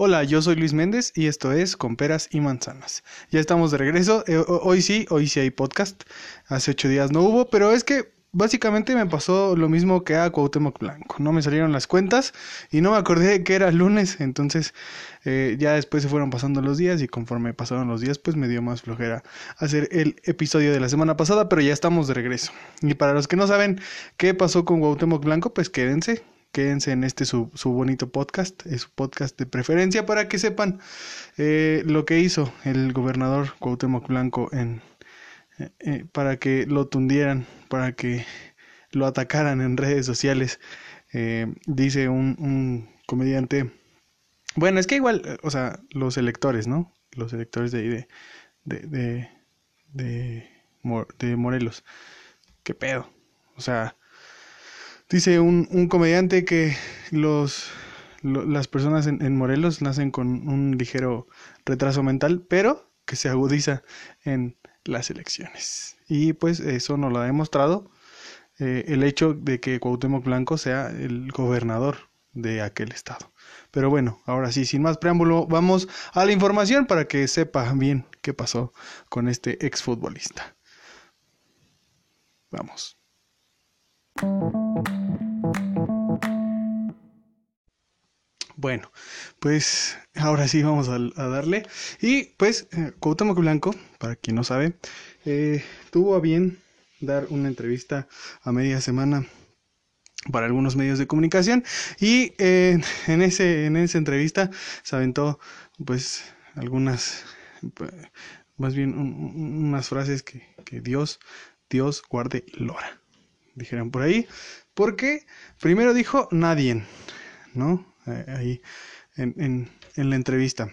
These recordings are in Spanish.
Hola, yo soy Luis Méndez y esto es Con Peras y Manzanas. Ya estamos de regreso. Eh, hoy sí, hoy sí hay podcast. Hace ocho días no hubo, pero es que básicamente me pasó lo mismo que a Cuauhtémoc Blanco. No me salieron las cuentas y no me acordé que era lunes. Entonces eh, ya después se fueron pasando los días y conforme pasaron los días pues me dio más flojera hacer el episodio de la semana pasada, pero ya estamos de regreso. Y para los que no saben qué pasó con Cuauhtémoc Blanco, pues quédense quédense en este su, su, bonito podcast, es su podcast de preferencia para que sepan eh, lo que hizo el gobernador Cuauhtémoc Blanco en, eh, eh, para que lo tundieran, para que lo atacaran en redes sociales. dice un, un, comediante, bueno, es que igual, o sea, los electores, ¿no? Los electores de de, de, de, de, de Morelos. ¿Qué pedo? O sea, Dice un, un comediante que los, las personas en, Morelos nacen con un ligero retraso mental, pero que se agudiza en las elecciones. Y pues eso nos lo ha demostrado eh, el hecho de que Cuauhtémoc Blanco sea el gobernador de aquel estado. Pero bueno, ahora sí, sin más preámbulo, vamos a la información para que sepa bien qué pasó con este exfutbolista. Vamos. Bueno, pues ahora sí vamos a, darle. Y pues eh, Blanco, para quien no sabe, eh, tuvo a bien dar una entrevista a media semana para algunos medios de comunicación y eh, en ese en esa entrevista se aventó pues algunas más bien unas frases que, que Dios Dios guarde Lora dijeron por ahí porque primero dijo nadie no eh, ahí en, la entrevista.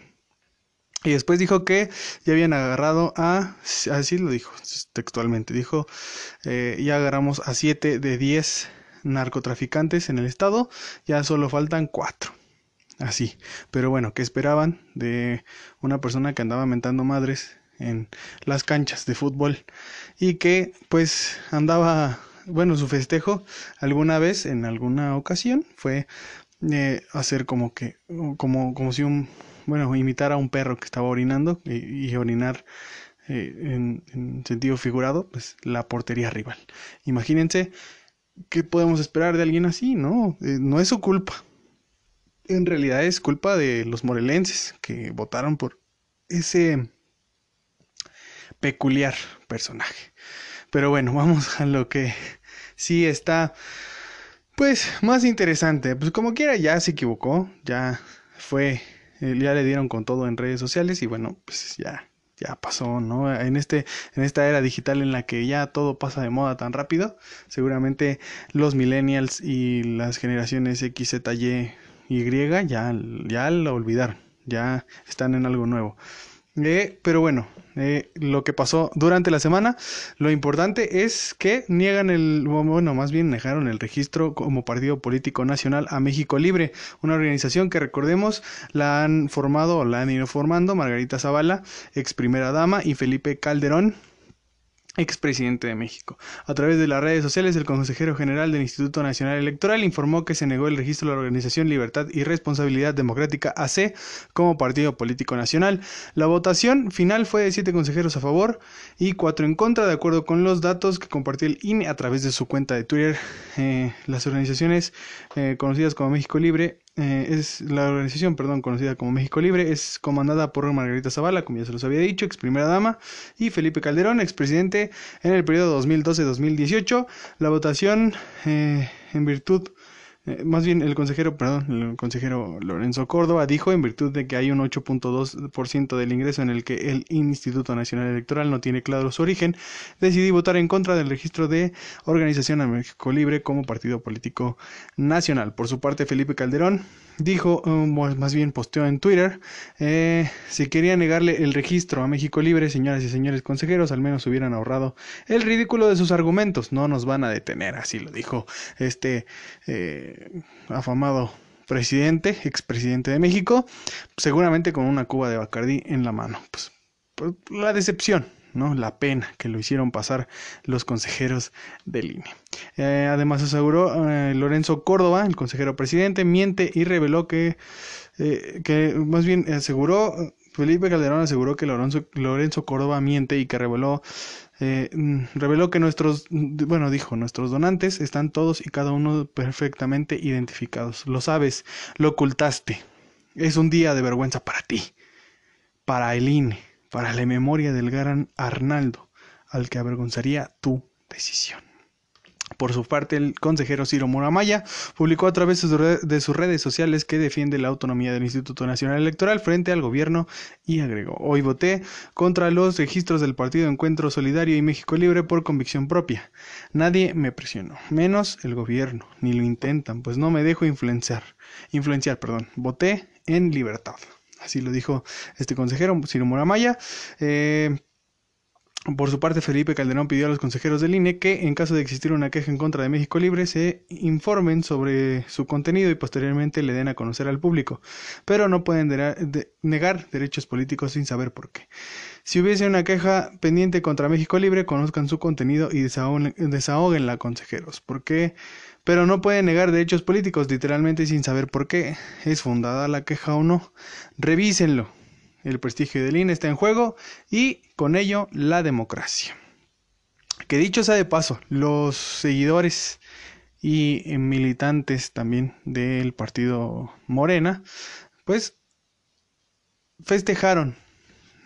Y después dijo que ya habían agarrado a, así lo dijo textualmente, dijo, eh, ya agarramos a 7 de 10 narcotraficantes en el estado, ya solo faltan 4. Así, pero bueno, ¿qué esperaban de una persona que andaba mentando madres en las canchas de fútbol y que pues andaba, bueno, su festejo alguna vez, en alguna ocasión, fue hacer como que, como, como si un, bueno, imitar a un perro que estaba orinando y, orinar eh, en, sentido figurado, pues la portería rival. Imagínense qué podemos esperar de alguien así, ¿no? Eh, no es su culpa. En realidad es culpa de los morelenses que votaron por ese peculiar personaje. Pero bueno, vamos a lo que sí está pues más interesante, pues como quiera ya se equivocó, ya fue, eh, ya le dieron con todo en redes sociales y bueno, pues ya, ya pasó, ¿no? En este, en esta era digital en la que ya todo pasa de moda tan rápido, seguramente los millennials y las generaciones X, Z, Y, Y ya, ya lo olvidaron, ya están en algo nuevo. Eh, pero bueno, eh, lo que pasó durante la semana, lo importante es que niegan el, bueno, más bien negaron el registro como partido político nacional a México Libre, una organización que recordemos la han formado o la han ido formando Margarita Zavala, ex primera dama, y Felipe Calderón, expresidente de México. A través de las redes sociales, el consejero general del Instituto Nacional Electoral informó que se negó el registro de la Organización Libertad y Responsabilidad Democrática AC como partido político nacional. La votación final fue de siete consejeros a favor y cuatro en contra, de acuerdo con los datos que compartió el INE a través de su cuenta de Twitter. Eh, las organizaciones eh, conocidas como México Libre eh, es la organización, perdón, conocida como México Libre, es comandada por Margarita Zavala, como ya se los había dicho, ex primera dama, y Felipe Calderón, expresidente en el periodo 2012-2018. La votación eh, en virtud eh, más bien el consejero, perdón, el consejero Lorenzo Córdoba dijo en virtud de que hay un 8.2% del ingreso en el que el Instituto Nacional Electoral no tiene claro su origen, decidí votar en contra del registro de Organización a México Libre como partido político nacional. Por su parte, Felipe Calderón dijo, um, más bien posteó en Twitter, eh, si quería negarle el registro a México Libre, señoras y señores consejeros, al menos hubieran ahorrado el ridículo de sus argumentos, no nos van a detener, así lo dijo este eh, afamado presidente, expresidente de México, seguramente con una cuba de Bacardí en la mano. Pues, pues la decepción, ¿no? La pena que lo hicieron pasar los consejeros del INE. Eh, además aseguró eh, Lorenzo Córdoba, el consejero presidente, miente y reveló que eh, que más bien aseguró, Felipe Calderón aseguró que Lorenzo, Lorenzo Córdoba miente y que reveló, eh, mm, reveló que nuestros, bueno, dijo, nuestros donantes están todos y cada uno perfectamente identificados. Lo sabes, lo ocultaste. Es un día de vergüenza para ti, para el INE, para la memoria del gran Arnaldo, al que avergonzaría tu decisión. Por su parte, el consejero Ciro Muramaya publicó a través de sus redes sociales que defiende la autonomía del Instituto Nacional Electoral frente al gobierno y agregó, hoy voté contra los registros del Partido Encuentro Solidario y México Libre por convicción propia. Nadie me presionó, menos el gobierno, ni lo intentan, pues no me dejo influenciar. Influenciar, perdón. Voté en libertad. Así lo dijo este consejero, Ciro Muramaya. Eh, por su parte, Felipe Calderón pidió a los consejeros del INE que, en caso de existir una queja en contra de México Libre, se informen sobre su contenido y posteriormente le den a conocer al público, pero no pueden negar derechos políticos sin saber por qué. Si hubiese una queja pendiente contra México Libre, conozcan su contenido y desahóguenla, consejeros. ¿Por qué? Pero no pueden negar derechos políticos literalmente sin saber por qué. ¿Es fundada la queja o no? Revísenlo el prestigio del INE está en juego y con ello la democracia. Que dicho sea de paso, los seguidores y militantes también del partido Morena, pues festejaron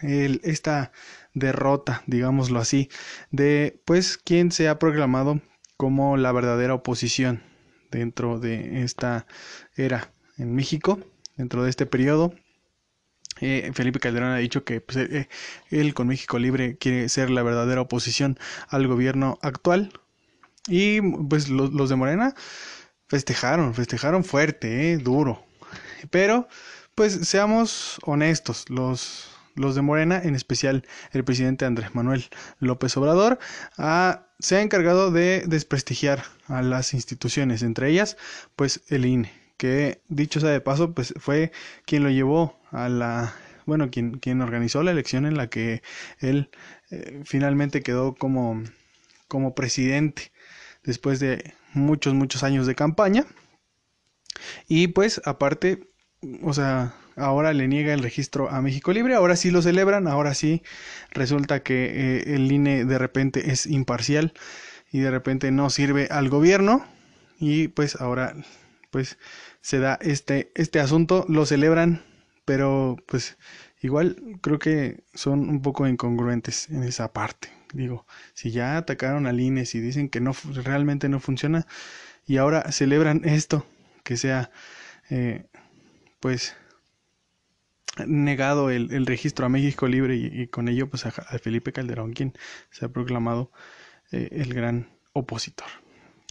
esta derrota, digámoslo así, de pues quien se ha proclamado como la verdadera oposición dentro de esta era en México, dentro de este periodo eh, Felipe Calderón ha dicho que pues, eh, él con México Libre quiere ser la verdadera oposición al gobierno actual. Y pues los, de Morena festejaron, festejaron fuerte, eh, duro. Pero pues seamos honestos, los, los de Morena, en especial el presidente Andrés Manuel López Obrador, se ha encargado de desprestigiar a las instituciones, entre ellas pues el INE que dicho sea de paso, pues fue quien lo llevó a la, bueno, quien, quien organizó la elección en la que él eh, finalmente quedó como, como presidente después de muchos, muchos años de campaña. Y pues aparte, o sea, ahora le niega el registro a México Libre, ahora sí lo celebran, ahora sí resulta que eh, el INE de repente es imparcial y de repente no sirve al gobierno y pues ahora pues se da este, este asunto, lo celebran, pero pues igual creo que son un poco incongruentes en esa parte. Digo, si ya atacaron al INE, y dicen que no realmente no funciona y ahora celebran esto, que sea eh, pues negado el, registro a México Libre y, con ello pues a, Felipe Calderón, quien se ha proclamado eh, el gran opositor.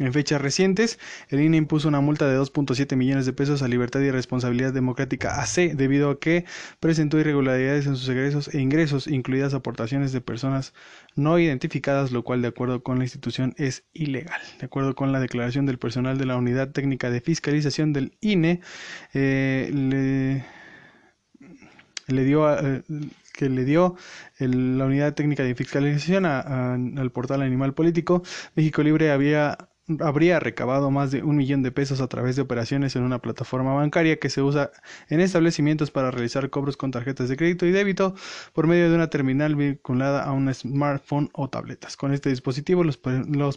En fechas recientes, el INE impuso una multa de 2.7 millones de pesos a Libertad y Responsabilidad Democrática AC debido a que presentó irregularidades en sus egresos e ingresos, incluidas aportaciones de personas no identificadas, lo cual de acuerdo con la institución es ilegal. De acuerdo con la declaración del personal de la Unidad Técnica de Fiscalización del INE, eh, le, dio eh, que le dio la unidad técnica de fiscalización al portal Animal Político, México Libre había habría recabado más de un millón de pesos a través de operaciones en una plataforma bancaria que se usa en establecimientos para realizar cobros con tarjetas de crédito y débito por medio de una terminal vinculada a un smartphone o tabletas. Con este dispositivo, los,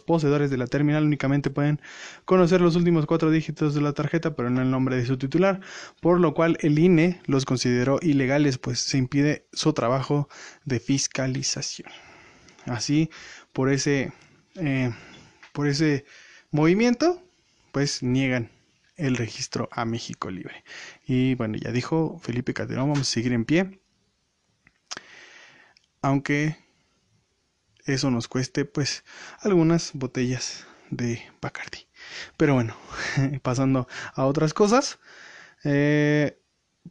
poseedores de la terminal únicamente pueden conocer los últimos cuatro dígitos de la tarjeta, pero no el nombre de su titular, por lo cual el INE los consideró ilegales, pues se impide su trabajo de fiscalización. Así, por ese... Eh, por ese movimiento, pues niegan el registro a México Libre. Y bueno, ya dijo Felipe Calderón, vamos a seguir en pie. Aunque eso nos cueste pues algunas botellas de Bacardi. Pero bueno, pasando a otras cosas. Eh,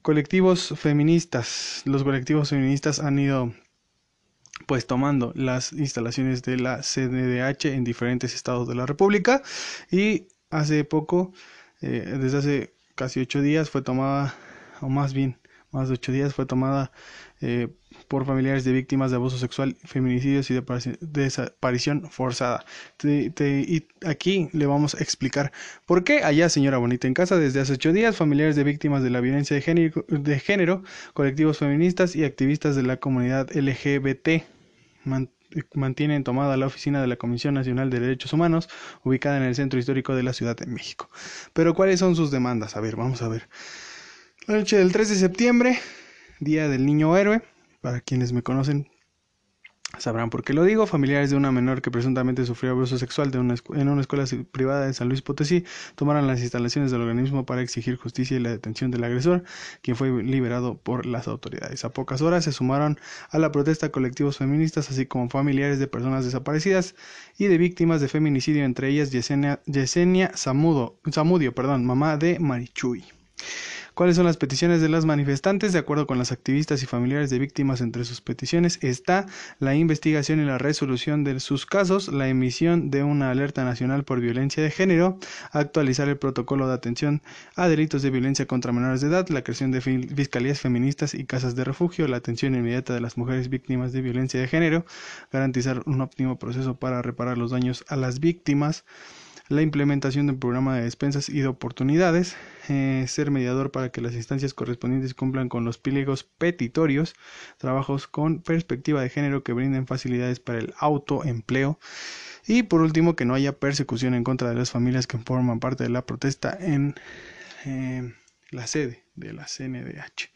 colectivos feministas. Los colectivos feministas han ido pues tomando las instalaciones de la CNDH en diferentes estados de la República. Y hace poco, eh, desde hace casi ocho días, fue tomada, o más bien más de ocho días, fue tomada eh, por familiares de víctimas de abuso sexual, feminicidios y de desaparición forzada. y aquí le vamos a explicar por qué allá, señora Bonita, en casa desde hace ocho días, familiares de víctimas de la violencia de género, de género colectivos feministas y activistas de la comunidad LGBT mantienen tomada la oficina de la Comisión Nacional de Derechos Humanos, ubicada en el centro histórico de la Ciudad de México. Pero ¿cuáles son sus demandas? A ver, vamos a ver. La noche del 3 de septiembre, Día del Niño Héroe, para quienes me conocen sabrán por qué lo digo, familiares de una menor que presuntamente sufrió abuso sexual en una escuela privada de San Luis Potosí tomaron las instalaciones del organismo para exigir justicia y la detención del agresor, quien fue liberado por las autoridades. A pocas horas se sumaron a la protesta colectivos feministas, así como familiares de personas desaparecidas y de víctimas de feminicidio, entre ellas Yesenia, Yesenia Zamudo, Zamudio, perdón, mamá de Marichuy. ¿Cuáles son las peticiones de las manifestantes? De acuerdo con las activistas y familiares de víctimas, entre sus peticiones está la investigación y la resolución de sus casos, la emisión de una alerta nacional por violencia de género, actualizar el protocolo de atención a delitos de violencia contra menores de edad, la creación de fiscalías feministas y casas de refugio, la atención inmediata de las mujeres víctimas de violencia de género, garantizar un óptimo proceso para reparar los daños a las víctimas, la implementación del programa de despensas y de oportunidades, eh, ser mediador para que las instancias correspondientes cumplan con los pliegos petitorios, trabajos con perspectiva de género que brinden facilidades para el autoempleo y por último que no haya persecución en contra de las familias que forman parte de la protesta en eh, la sede de la CNDH.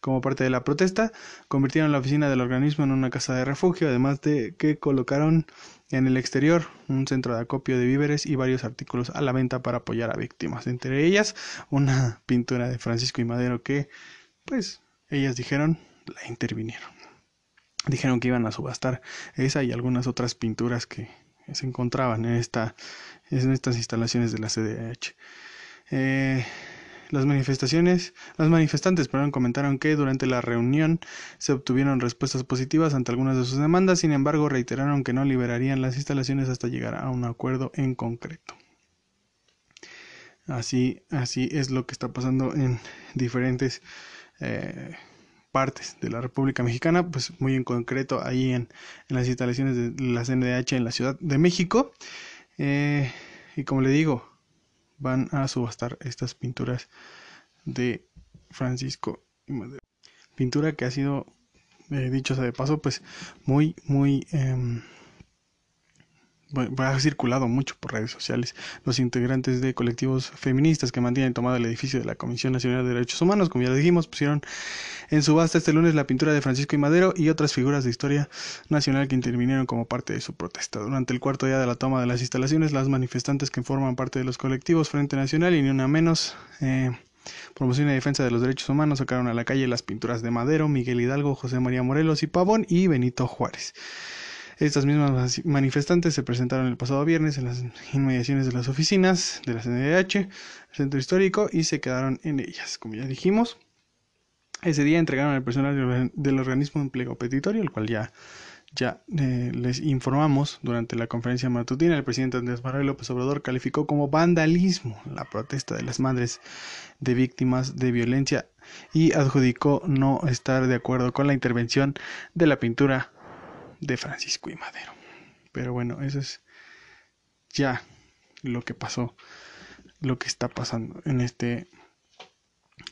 Como parte de la protesta, convirtieron la oficina del organismo en una casa de refugio, además de que colocaron en el exterior, un centro de acopio de víveres y varios artículos a la venta para apoyar a víctimas, entre ellas una pintura de Francisco y Madero que, pues, ellas dijeron, la intervinieron. Dijeron que iban a subastar esa y algunas otras pinturas que se encontraban en, esta, en estas instalaciones de la CDH. Eh, las manifestaciones, las manifestantes perdón, comentaron que durante la reunión se obtuvieron respuestas positivas ante algunas de sus demandas, sin embargo reiteraron que no liberarían las instalaciones hasta llegar a un acuerdo en concreto. Así, así es lo que está pasando en diferentes eh, partes de la República Mexicana, pues muy en concreto ahí en, las instalaciones de la CNDH en la Ciudad de México. Eh, y como le digo, van a subastar estas pinturas de Francisco Madero. Pintura que ha sido, eh, dicho sea de paso, pues muy, muy... Eh, ha circulado mucho por redes sociales. Los integrantes de colectivos feministas que mantienen tomado el edificio de la Comisión Nacional de Derechos Humanos, como ya dijimos, pusieron en subasta este lunes la pintura de Francisco y Madero y otras figuras de historia nacional que intervinieron como parte de su protesta. Durante el cuarto día de la toma de las instalaciones, las manifestantes que forman parte de los colectivos Frente Nacional y ni una menos eh, Promoción y Defensa de los Derechos Humanos sacaron a la calle las pinturas de Madero, Miguel Hidalgo, José María Morelos y Pavón y Benito Juárez. Estas mismas manifestantes se presentaron el pasado viernes en las inmediaciones de las oficinas de la CNDH, centro histórico, y se quedaron en ellas. Como ya dijimos, ese día entregaron al personal del organismo un pliego petitorio, el cual ya, ya eh, les informamos durante la conferencia matutina. El presidente Andrés Manuel López Obrador calificó como vandalismo la protesta de las madres de víctimas de violencia y adjudicó no estar de acuerdo con la intervención de la pintura de Francisco y Madero. Pero bueno, eso es ya lo que pasó, lo que está pasando en este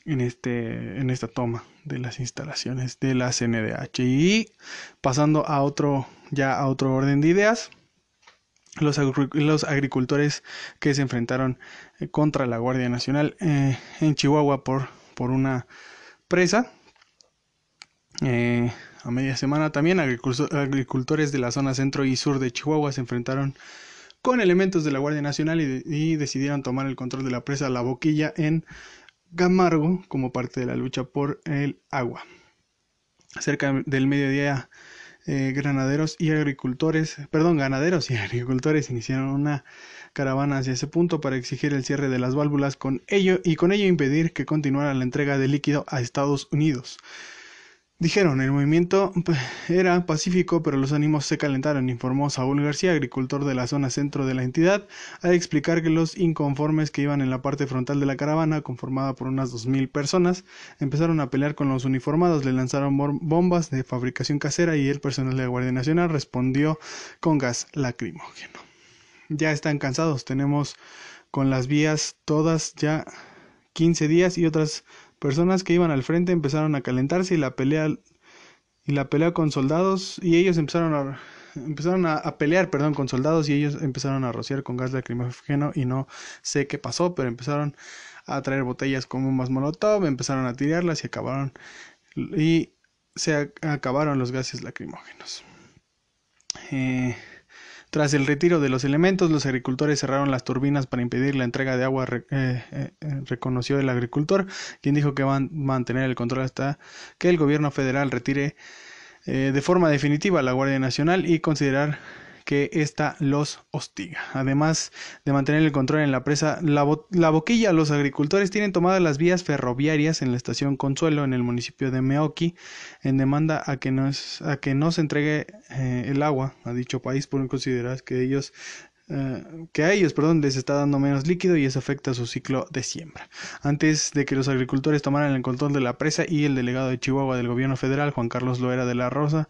en este en esta toma de las instalaciones de la CNDH y pasando a otro ya a otro orden de ideas los, los agricultores que se enfrentaron eh, contra la Guardia Nacional eh, en Chihuahua por por una presa eh, a media semana también agricultores de la zona centro y sur de Chihuahua se enfrentaron con elementos de la Guardia Nacional y, decidieron tomar el control de la presa La Boquilla en Gamargo como parte de la lucha por el agua. Cerca del mediodía, eh, granaderos y agricultores, perdón, ganaderos y agricultores iniciaron una caravana hacia ese punto para exigir el cierre de las válvulas con ello y con ello impedir que continuara la entrega de líquido a Estados Unidos. Dijeron, el movimiento pues, era pacífico, pero los ánimos se calentaron, informó Saúl García, agricultor de la zona centro de la entidad, al explicar que los inconformes que iban en la parte frontal de la caravana, conformada por unas dos mil personas, empezaron a pelear con los uniformados, le lanzaron bombas de fabricación casera y el personal de la Guardia Nacional respondió con gas lacrimógeno. Ya están cansados, tenemos con las vías todas ya 15 días y otras Personas que iban al frente empezaron a calentarse y la pelea y la pelea con soldados y ellos empezaron a empezaron a, pelear, perdón, con soldados y ellos empezaron a rociar con gas lacrimógeno y no sé qué pasó, pero empezaron a traer botellas con bombas molotov, empezaron a tirarlas y acabaron y se acabaron los gases lacrimógenos. Eh, tras el retiro de los elementos, los agricultores cerraron las turbinas para impedir la entrega de agua, eh, eh, eh, reconoció el agricultor, quien dijo que van a mantener el control hasta que el gobierno federal retire de forma definitiva la Guardia Nacional y considerar que ésta los hostiga. Además de mantener el control en la presa La, Boquilla, los agricultores tienen tomadas las vías ferroviarias en la estación Consuelo en el municipio de Meoqui en demanda a que, no a que no se entregue eh, el agua a dicho país por considerar que ellos eh, que a ellos, perdón, les está dando menos líquido y eso afecta su ciclo de siembra. Antes de que los agricultores tomaran el control de la presa y el delegado de Chihuahua del gobierno federal, Juan Carlos Loera de la Rosa,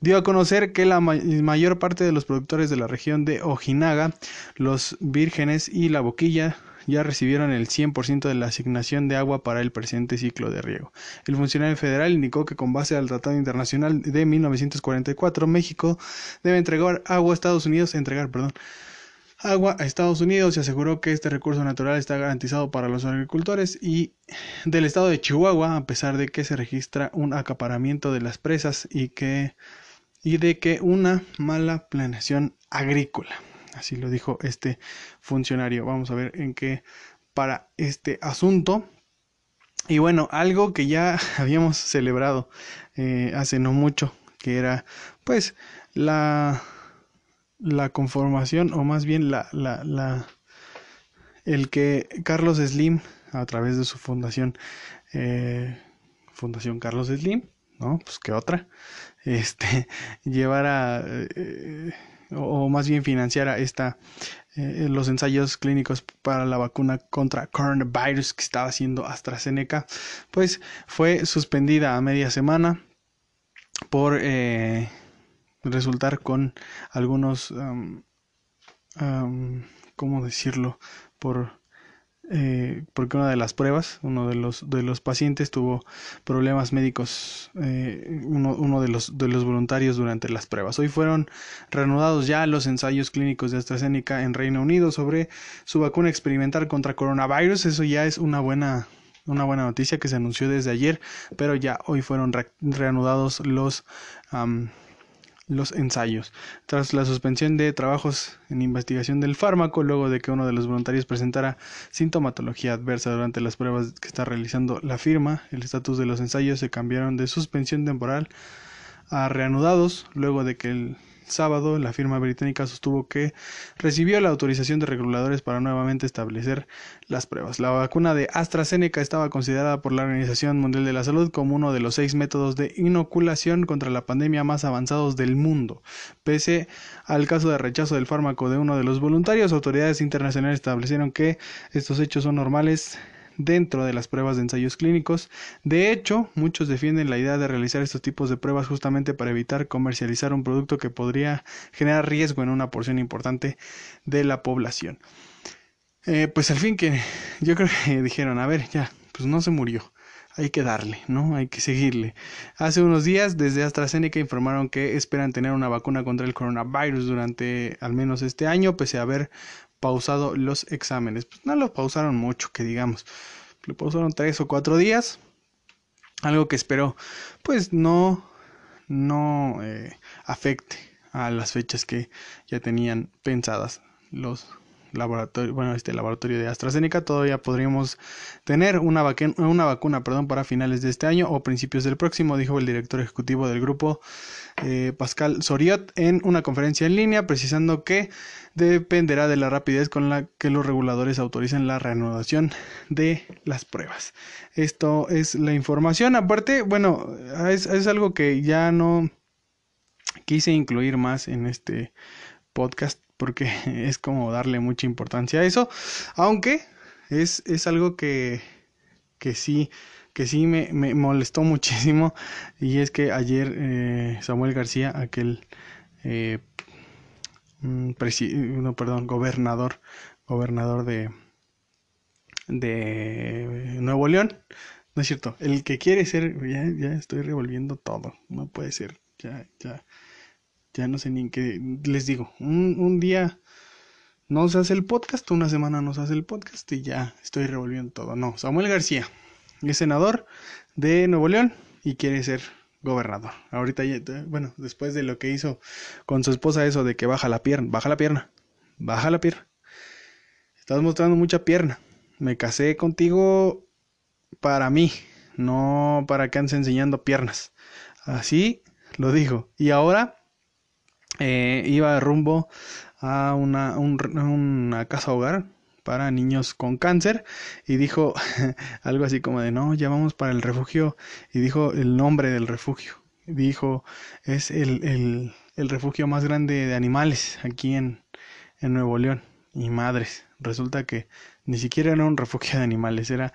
dio a conocer que la mayor parte de los productores de la región de Ojinaga, los vírgenes y la boquilla ya recibieron el 100% de la asignación de agua para el presente ciclo de riego. El funcionario federal indicó que con base al Tratado Internacional de 1944, México debe entregar agua a Estados Unidos, entregar, perdón, agua a Estados Unidos y aseguró que este recurso natural está garantizado para los agricultores y del estado de Chihuahua, a pesar de que se registra un acaparamiento de las presas y que y de que una mala planeación agrícola. Así lo dijo este funcionario. Vamos a ver en qué para este asunto. Y bueno, algo que ya habíamos celebrado eh, hace no mucho, que era pues la la conformación, o más bien la, la, la, el que Carlos Slim, a través de su fundación, eh, Fundación Carlos Slim, ¿no? Pues que otra, este, llevara, eh, o, más bien financiara esta, eh, los ensayos clínicos para la vacuna contra coronavirus que estaba haciendo AstraZeneca, pues fue suspendida a media semana por eh, resultar con algunos, ¿cómo decirlo? Por, eh, porque una de las pruebas, uno de los, de los pacientes tuvo problemas médicos, eh, uno, uno de, los, de los voluntarios durante las pruebas. Hoy fueron reanudados ya los ensayos clínicos de AstraZeneca en Reino Unido sobre su vacuna experimental contra coronavirus. Eso ya es una buena una buena noticia que se anunció desde ayer, pero ya hoy fueron reanudados los los ensayos. Tras la suspensión de trabajos en investigación del fármaco, luego de que uno de los voluntarios presentara sintomatología adversa durante las pruebas que está realizando la firma, el estatus de los ensayos se cambiaron de suspensión temporal a reanudados, luego de que el sábado, la firma británica sostuvo que recibió la autorización de reguladores para nuevamente establecer las pruebas. La vacuna de AstraZeneca estaba considerada por la Organización Mundial de la Salud como uno de los seis métodos de inoculación contra la pandemia más avanzados del mundo. Pese al caso de rechazo del fármaco de uno de los voluntarios, autoridades internacionales establecieron que estos hechos son normales dentro de las pruebas de ensayos clínicos. De hecho, muchos defienden la idea de realizar estos tipos de pruebas justamente para evitar comercializar un producto que podría generar riesgo en una porción importante de la población. Eh, pues al fin que yo creo que dijeron, a ver, ya, pues no se murió. Hay que darle, ¿no? Hay que seguirle. Hace unos días, desde AstraZeneca informaron que esperan tener una vacuna contra el coronavirus durante al menos este año, pese a haber pausado los exámenes. Pues no lo pausaron mucho, que digamos. Lo pausaron tres o cuatro días. Algo que espero, pues no, no eh, afecte a las fechas que ya tenían pensadas los laboratorio, bueno, este laboratorio de AstraZeneca, todavía podríamos tener una, una vacuna perdón, para finales de este año o principios del próximo, dijo el director ejecutivo del grupo eh, Pascal Soriot en una conferencia en línea, precisando que dependerá de la rapidez con la que los reguladores autoricen la reanudación de las pruebas. Esto es la información. Aparte, bueno, es, es algo que ya no quise incluir más en este podcast porque es como darle mucha importancia a eso, aunque es, es algo que, que sí que sí me, molestó muchísimo y es que ayer eh, Samuel García, aquel eh, mm, no, perdón, gobernador, gobernador de, de Nuevo León, no es cierto, el que quiere ser, ya, ya estoy revolviendo todo, no puede ser, ya, ya, ya no sé ni en qué, les digo, un, un día no se hace el podcast, una semana no se hace el podcast y ya estoy revolviendo todo. No, Samuel García es senador de Nuevo León y quiere ser gobernador. Ahorita, ya, bueno, después de lo que hizo con su esposa, eso de que baja la pierna, baja la pierna, baja la pierna. Estás mostrando mucha pierna. Me casé contigo para mí, no para que andes enseñando piernas. Así lo dijo. Y ahora eh, iba rumbo a una, una casa hogar para niños con cáncer y dijo algo así como de no, ya vamos para el refugio y dijo el nombre del refugio. Dijo es el, el, el refugio más grande de animales aquí en, en Nuevo León y madres. Resulta que ni siquiera era un refugio de animales, era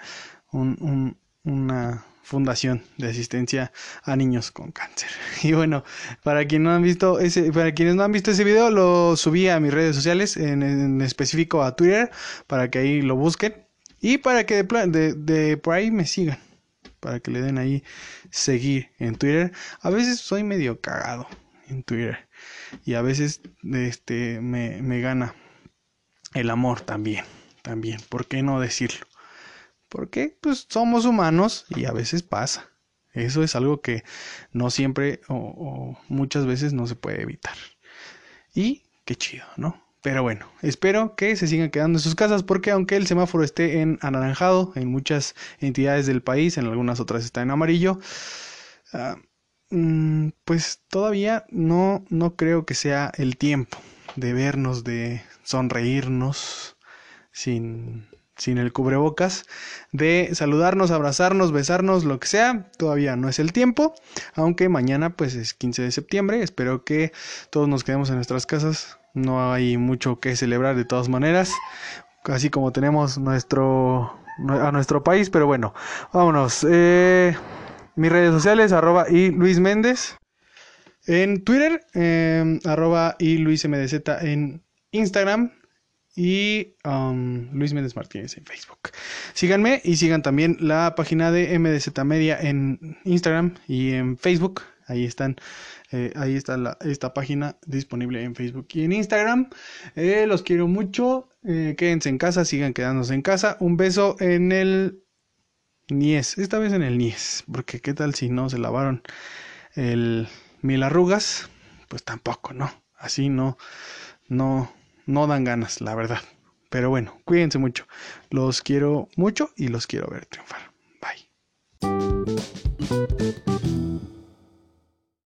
un, un, una Fundación de Asistencia a Niños con Cáncer. Y bueno, para quienes no han visto ese, para quienes no han visto ese video, lo subí a mis redes sociales, en, específico a Twitter, para que ahí lo busquen y para que de, de, por ahí me sigan, para que le den ahí seguir en Twitter. A veces soy medio cagado en Twitter y a veces este me, me gana el amor también, también, ¿por qué no decirlo? Porque pues somos humanos y a veces pasa. Eso es algo que no siempre o, muchas veces no se puede evitar. Y qué chido, ¿no? Pero bueno, espero que se sigan quedando en sus casas porque aunque el semáforo esté en anaranjado en muchas entidades del país, en algunas otras está en amarillo, ah, mm, pues todavía no, no creo que sea el tiempo de vernos, de sonreírnos sin sin el cubrebocas, de saludarnos, abrazarnos, besarnos, lo que sea. Todavía no es el tiempo, aunque mañana pues es 15 de septiembre. Espero que todos nos quedemos en nuestras casas. No hay mucho que celebrar de todas maneras, así como tenemos nuestro a nuestro país, pero bueno, vámonos. Eh, mis redes sociales, arroba y Luis Méndez. En Twitter, eh, arroba y Luis MDZ en Instagram y um, Luis Méndez Martínez en Facebook. Síganme y sigan también la página de MDZ Media en Instagram y en Facebook. Ahí están, eh, ahí está esta página disponible en Facebook y en Instagram. Eh, los quiero mucho. Eh, quédense en casa, sigan quedándose en casa. Un beso en el Nies, esta vez en el Nies, porque qué tal si no se lavaron el mil arrugas, pues tampoco, ¿no? Así no, no, no dan ganas, la verdad. Pero bueno, cuídense mucho. Los quiero mucho y los quiero ver triunfar. Bye.